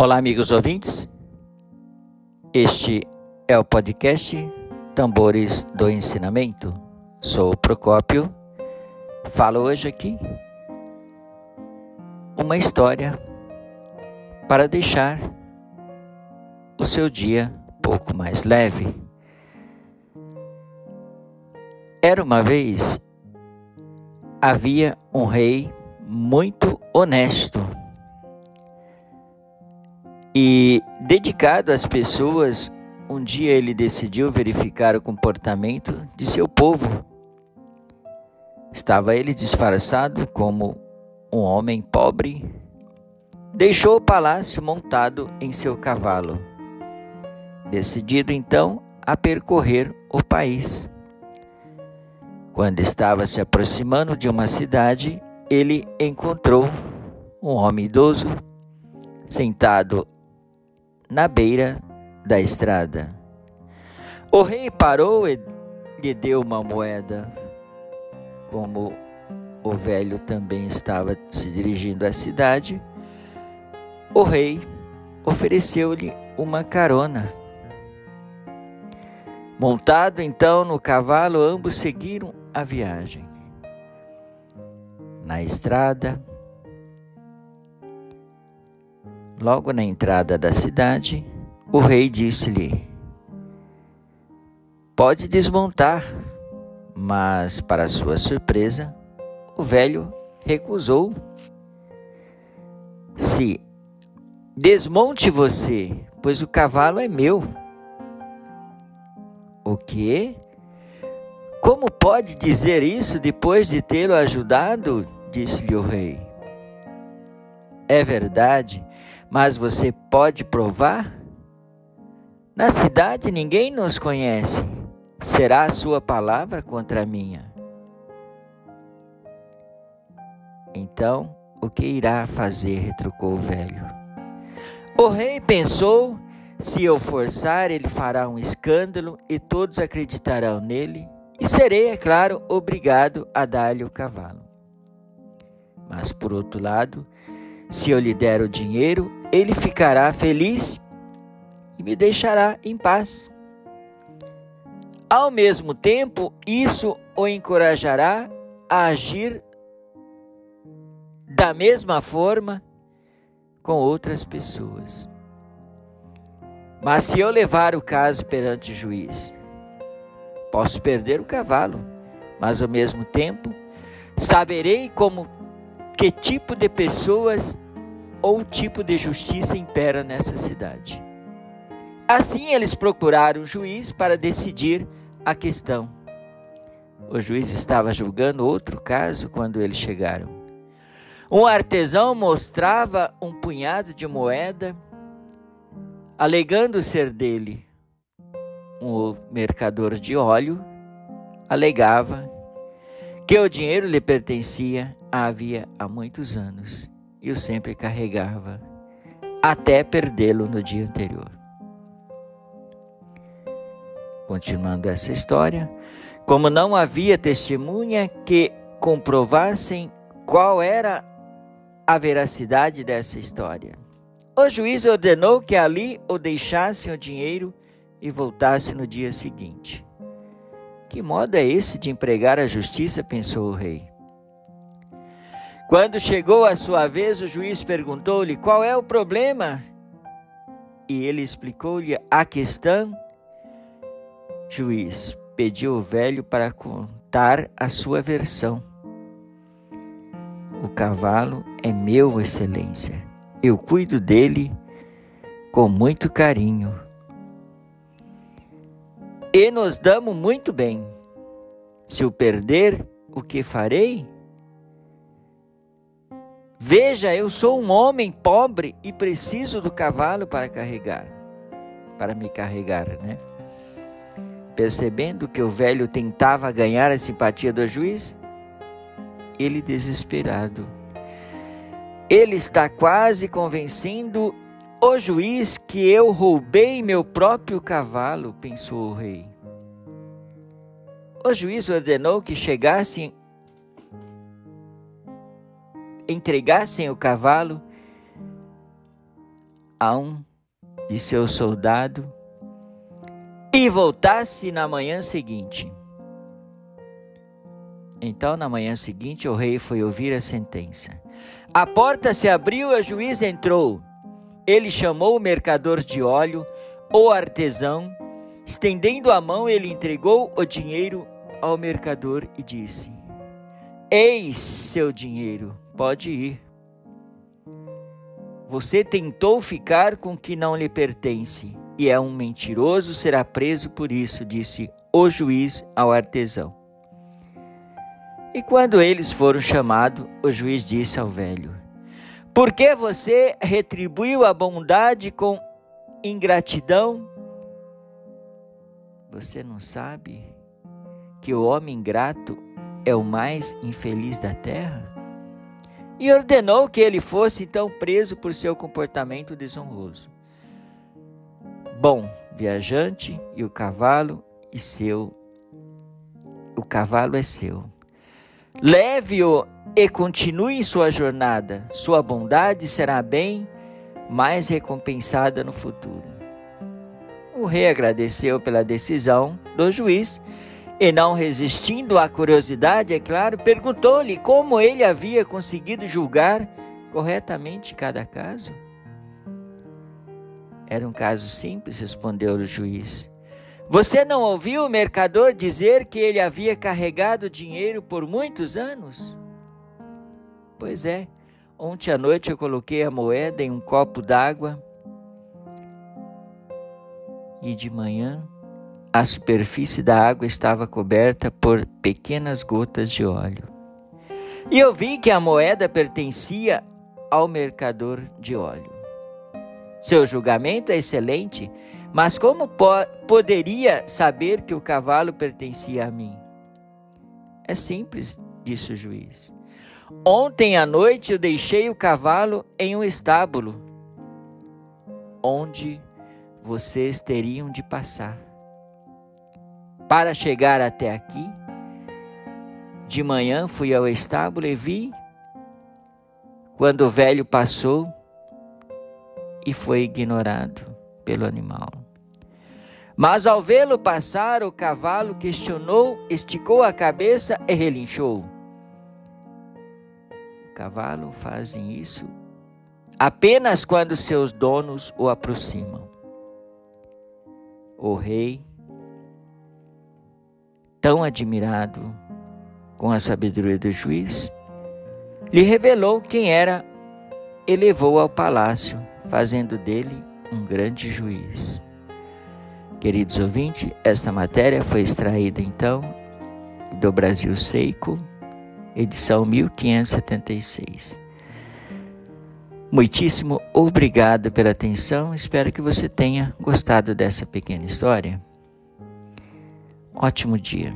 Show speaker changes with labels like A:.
A: Olá, amigos ouvintes. Este é o podcast Tambores do Ensinamento. Sou o Procópio. Falo hoje aqui uma história para deixar o seu dia um pouco mais leve. Era uma vez havia um rei muito honesto e dedicado às pessoas, um dia ele decidiu verificar o comportamento de seu povo. Estava ele disfarçado como um homem pobre. Deixou o palácio montado em seu cavalo, decidido então a percorrer o país. Quando estava se aproximando de uma cidade, ele encontrou um homem idoso sentado na beira da estrada. O rei parou e lhe deu uma moeda. Como o velho também estava se dirigindo à cidade, o rei ofereceu-lhe uma carona. Montado então no cavalo, ambos seguiram a viagem. Na estrada, Logo na entrada da cidade, o rei disse-lhe: Pode desmontar. Mas, para sua surpresa, o velho recusou. Se desmonte você, pois o cavalo é meu. O quê? Como pode dizer isso depois de tê-lo ajudado? disse-lhe o rei. É verdade mas você pode provar? Na cidade ninguém nos conhece. Será a sua palavra contra a minha? Então, o que irá fazer? retrucou o velho. O rei pensou: se eu forçar, ele fará um escândalo e todos acreditarão nele, e serei, é claro, obrigado a dar-lhe o cavalo. Mas, por outro lado, se eu lhe der o dinheiro, ele ficará feliz e me deixará em paz. Ao mesmo tempo, isso o encorajará a agir da mesma forma com outras pessoas. Mas se eu levar o caso perante o juiz, posso perder o cavalo, mas ao mesmo tempo saberei como que tipo de pessoas ou tipo de justiça impera nessa cidade. Assim eles procuraram o juiz para decidir a questão. O juiz estava julgando outro caso quando eles chegaram. Um artesão mostrava um punhado de moeda, alegando ser dele. Um mercador de óleo alegava que o dinheiro lhe pertencia havia há muitos anos e sempre carregava, até perdê-lo no dia anterior. Continuando essa história, como não havia testemunha que comprovassem qual era a veracidade dessa história, o juiz ordenou que ali o deixassem o dinheiro e voltasse no dia seguinte. Que modo é esse de empregar a justiça? pensou o rei. Quando chegou a sua vez, o juiz perguntou-lhe qual é o problema. E ele explicou-lhe a questão. Juiz pediu o velho para contar a sua versão. O cavalo é meu, excelência. Eu cuido dele com muito carinho. E nos damos muito bem. Se o perder, o que farei? Veja, eu sou um homem pobre e preciso do cavalo para carregar, para me carregar, né? Percebendo que o velho tentava ganhar a simpatia do juiz, ele desesperado. Ele está quase convencendo o juiz que eu roubei meu próprio cavalo, pensou o rei. O juiz ordenou que chegassem entregassem o cavalo a um de seus soldados e voltasse na manhã seguinte. Então, na manhã seguinte, o rei foi ouvir a sentença. A porta se abriu e o juiz entrou. Ele chamou o mercador de óleo, o artesão. Estendendo a mão, ele entregou o dinheiro ao mercador e disse: Eis seu dinheiro, pode ir. Você tentou ficar com o que não lhe pertence e é um mentiroso, será preso por isso, disse o juiz ao artesão. E quando eles foram chamados, o juiz disse ao velho: Por que você retribuiu a bondade com ingratidão? Você não sabe que o homem ingrato é o mais infeliz da terra? E ordenou que ele fosse então preso por seu comportamento desonroso. Bom, viajante e o cavalo e seu. O cavalo é seu. Leve-o e continue sua jornada. Sua bondade será bem mais recompensada no futuro. O rei agradeceu pela decisão do juiz e, não resistindo à curiosidade, é claro, perguntou-lhe como ele havia conseguido julgar corretamente cada caso. Era um caso simples, respondeu o juiz. Você não ouviu o mercador dizer que ele havia carregado dinheiro por muitos anos? Pois é, ontem à noite eu coloquei a moeda em um copo d'água e de manhã a superfície da água estava coberta por pequenas gotas de óleo. E eu vi que a moeda pertencia ao mercador de óleo. Seu julgamento é excelente mas como po poderia saber que o cavalo pertencia a mim? É simples, disse o juiz. Ontem à noite eu deixei o cavalo em um estábulo, onde vocês teriam de passar. Para chegar até aqui, de manhã fui ao estábulo e vi, quando o velho passou e foi ignorado pelo animal. Mas ao vê-lo passar, o cavalo questionou, esticou a cabeça e relinchou. O cavalo fazem isso apenas quando seus donos o aproximam. O rei, tão admirado com a sabedoria do juiz, lhe revelou quem era e levou ao palácio, fazendo dele um grande juiz. Queridos ouvintes, esta matéria foi extraída então do Brasil Seiko, edição 1576. Muitíssimo obrigado pela atenção, espero que você tenha gostado dessa pequena história. Ótimo dia.